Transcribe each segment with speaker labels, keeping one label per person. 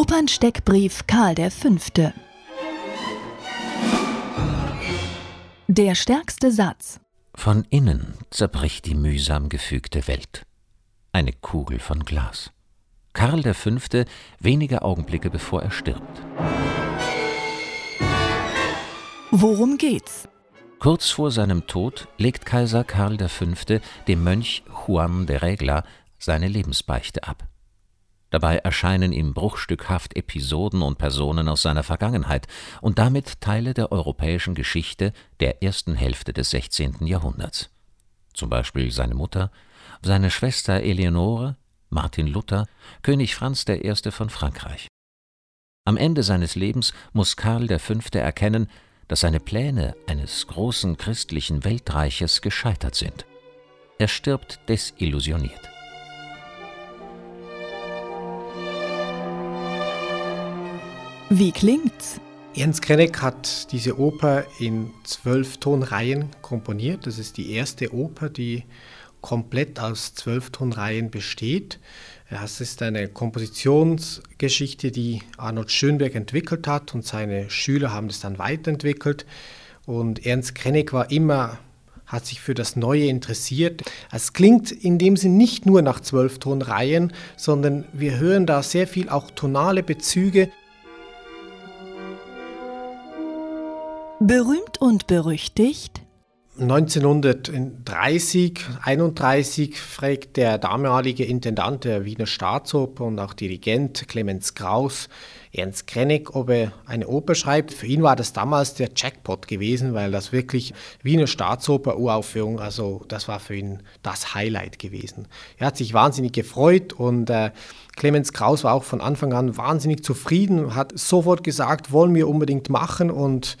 Speaker 1: Opernsteckbrief Karl V. Der stärkste Satz.
Speaker 2: Von innen zerbricht die mühsam gefügte Welt. Eine Kugel von Glas. Karl V. wenige Augenblicke bevor er stirbt.
Speaker 1: Worum geht's?
Speaker 2: Kurz vor seinem Tod legt Kaiser Karl V. dem Mönch Juan de Regla seine Lebensbeichte ab. Dabei erscheinen ihm bruchstückhaft Episoden und Personen aus seiner Vergangenheit und damit Teile der europäischen Geschichte der ersten Hälfte des 16. Jahrhunderts. Zum Beispiel seine Mutter, seine Schwester Eleonore, Martin Luther, König Franz I. von Frankreich. Am Ende seines Lebens muss Karl V. erkennen, dass seine Pläne eines großen christlichen Weltreiches gescheitert sind. Er stirbt desillusioniert.
Speaker 1: Wie klingt's?
Speaker 3: Ernst Krenek hat diese Oper in zwölf Tonreihen komponiert. Das ist die erste Oper, die komplett aus zwölf Tonreihen besteht. Es ist eine Kompositionsgeschichte, die Arnold Schönberg entwickelt hat und seine Schüler haben das dann weiterentwickelt. Und Ernst Krennig war immer, hat sich für das Neue interessiert. Es klingt in dem Sinn nicht nur nach Zwölftonreihen, sondern wir hören da sehr viel auch tonale Bezüge.
Speaker 1: Berühmt und berüchtigt
Speaker 3: 1930, 31 fragt der damalige Intendant der Wiener Staatsoper und auch Dirigent Clemens Kraus Ernst Krennig, ob er eine Oper schreibt. Für ihn war das damals der Jackpot gewesen, weil das wirklich Wiener Staatsoper Uraufführung, also das war für ihn das Highlight gewesen. Er hat sich wahnsinnig gefreut und äh, Clemens Kraus war auch von Anfang an wahnsinnig zufrieden, hat sofort gesagt, wollen wir unbedingt machen und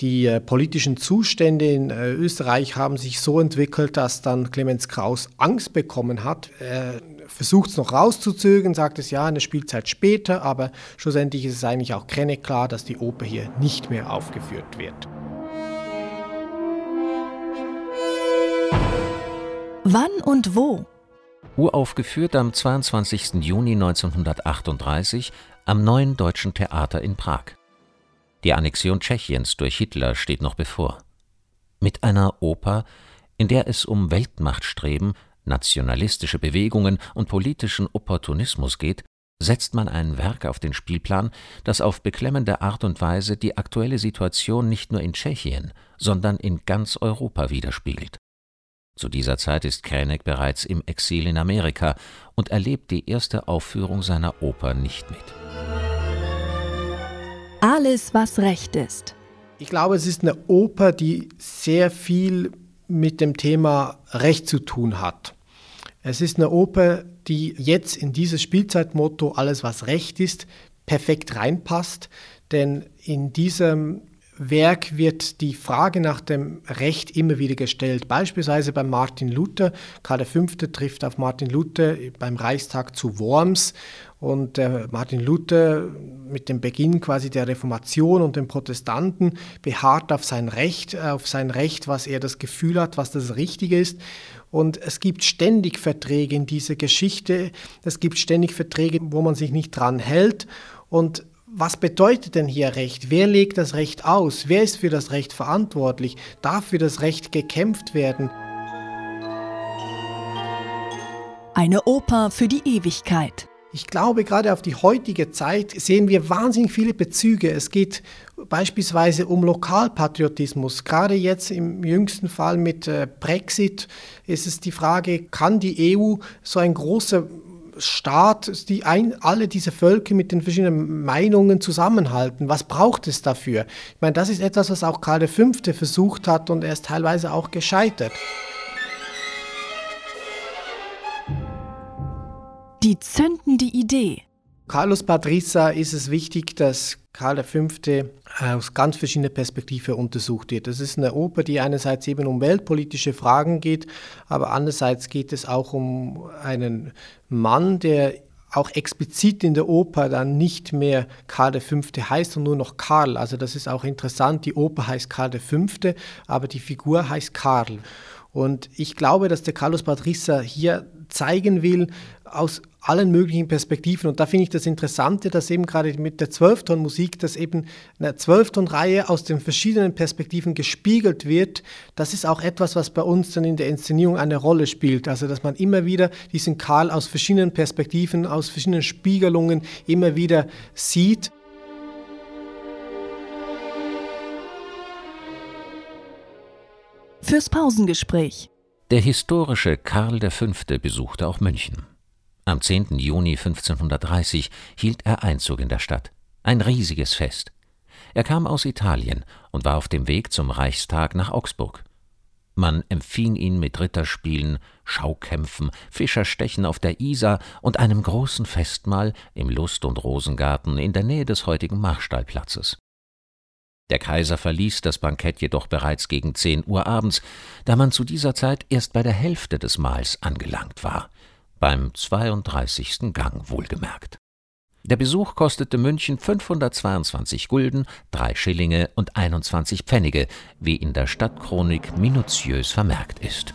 Speaker 3: die äh, politischen Zustände in äh, Österreich haben sich so entwickelt, dass dann Clemens Kraus Angst bekommen hat. Er versucht es noch rauszuzögern, sagt es ja, eine Spielzeit später, aber schlussendlich ist es eigentlich auch klar, dass die Oper hier nicht mehr aufgeführt wird.
Speaker 1: Wann und wo?
Speaker 2: Uraufgeführt am 22. Juni 1938 am Neuen Deutschen Theater in Prag. Die Annexion Tschechiens durch Hitler steht noch bevor. Mit einer Oper, in der es um Weltmachtstreben, nationalistische Bewegungen und politischen Opportunismus geht, setzt man ein Werk auf den Spielplan, das auf beklemmende Art und Weise die aktuelle Situation nicht nur in Tschechien, sondern in ganz Europa widerspiegelt. Zu dieser Zeit ist Kränek bereits im Exil in Amerika und erlebt die erste Aufführung seiner Oper nicht mit.
Speaker 1: Alles, was recht ist.
Speaker 3: Ich glaube, es ist eine Oper, die sehr viel mit dem Thema Recht zu tun hat. Es ist eine Oper, die jetzt in dieses Spielzeitmotto Alles, was recht ist, perfekt reinpasst, denn in diesem Werk wird die Frage nach dem Recht immer wieder gestellt. Beispielsweise bei Martin Luther. Karl V. trifft auf Martin Luther beim Reichstag zu Worms und äh, Martin Luther mit dem Beginn quasi der Reformation und den Protestanten beharrt auf sein Recht, auf sein Recht, was er das Gefühl hat, was das Richtige ist. Und es gibt ständig Verträge in dieser Geschichte. Es gibt ständig Verträge, wo man sich nicht dran hält. Und was bedeutet denn hier Recht? Wer legt das Recht aus? Wer ist für das Recht verantwortlich? Darf für das Recht gekämpft werden?
Speaker 1: Eine Oper für die Ewigkeit.
Speaker 3: Ich glaube, gerade auf die heutige Zeit sehen wir wahnsinnig viele Bezüge. Es geht beispielsweise um Lokalpatriotismus. Gerade jetzt im jüngsten Fall mit äh, Brexit ist es die Frage, kann die EU so ein großer Staat, die ein, alle diese Völker mit den verschiedenen Meinungen zusammenhalten. Was braucht es dafür? Ich meine, das ist etwas, was auch Karl V. versucht hat und er ist teilweise auch gescheitert.
Speaker 1: Die zündende Idee.
Speaker 3: Carlos Padrissa ist es wichtig, dass Karl V. aus ganz verschiedenen Perspektiven untersucht wird. Das ist eine Oper, die einerseits eben um weltpolitische Fragen geht, aber andererseits geht es auch um einen Mann, der auch explizit in der Oper dann nicht mehr Karl V. heißt, sondern nur noch Karl. Also das ist auch interessant. Die Oper heißt Karl V., aber die Figur heißt Karl. Und ich glaube, dass der Carlos Padrissa hier zeigen will aus allen möglichen Perspektiven. Und da finde ich das Interessante, dass eben gerade mit der Zwölfton-Musik, dass eben eine Zwölfton-Reihe aus den verschiedenen Perspektiven gespiegelt wird. Das ist auch etwas, was bei uns dann in der Inszenierung eine Rolle spielt. Also, dass man immer wieder diesen Karl aus verschiedenen Perspektiven, aus verschiedenen Spiegelungen immer wieder sieht.
Speaker 1: Fürs Pausengespräch.
Speaker 2: Der historische Karl V. besuchte auch München. Am 10. Juni 1530 hielt er Einzug in der Stadt. Ein riesiges Fest. Er kam aus Italien und war auf dem Weg zum Reichstag nach Augsburg. Man empfing ihn mit Ritterspielen, Schaukämpfen, Fischerstechen auf der Isar und einem großen Festmahl im Lust- und Rosengarten in der Nähe des heutigen Marstallplatzes. Der Kaiser verließ das Bankett jedoch bereits gegen zehn Uhr abends, da man zu dieser Zeit erst bei der Hälfte des Mahls angelangt war beim 32. Gang wohlgemerkt. Der Besuch kostete München 522 Gulden, 3 Schillinge und 21 Pfennige, wie in der Stadtchronik minutiös vermerkt ist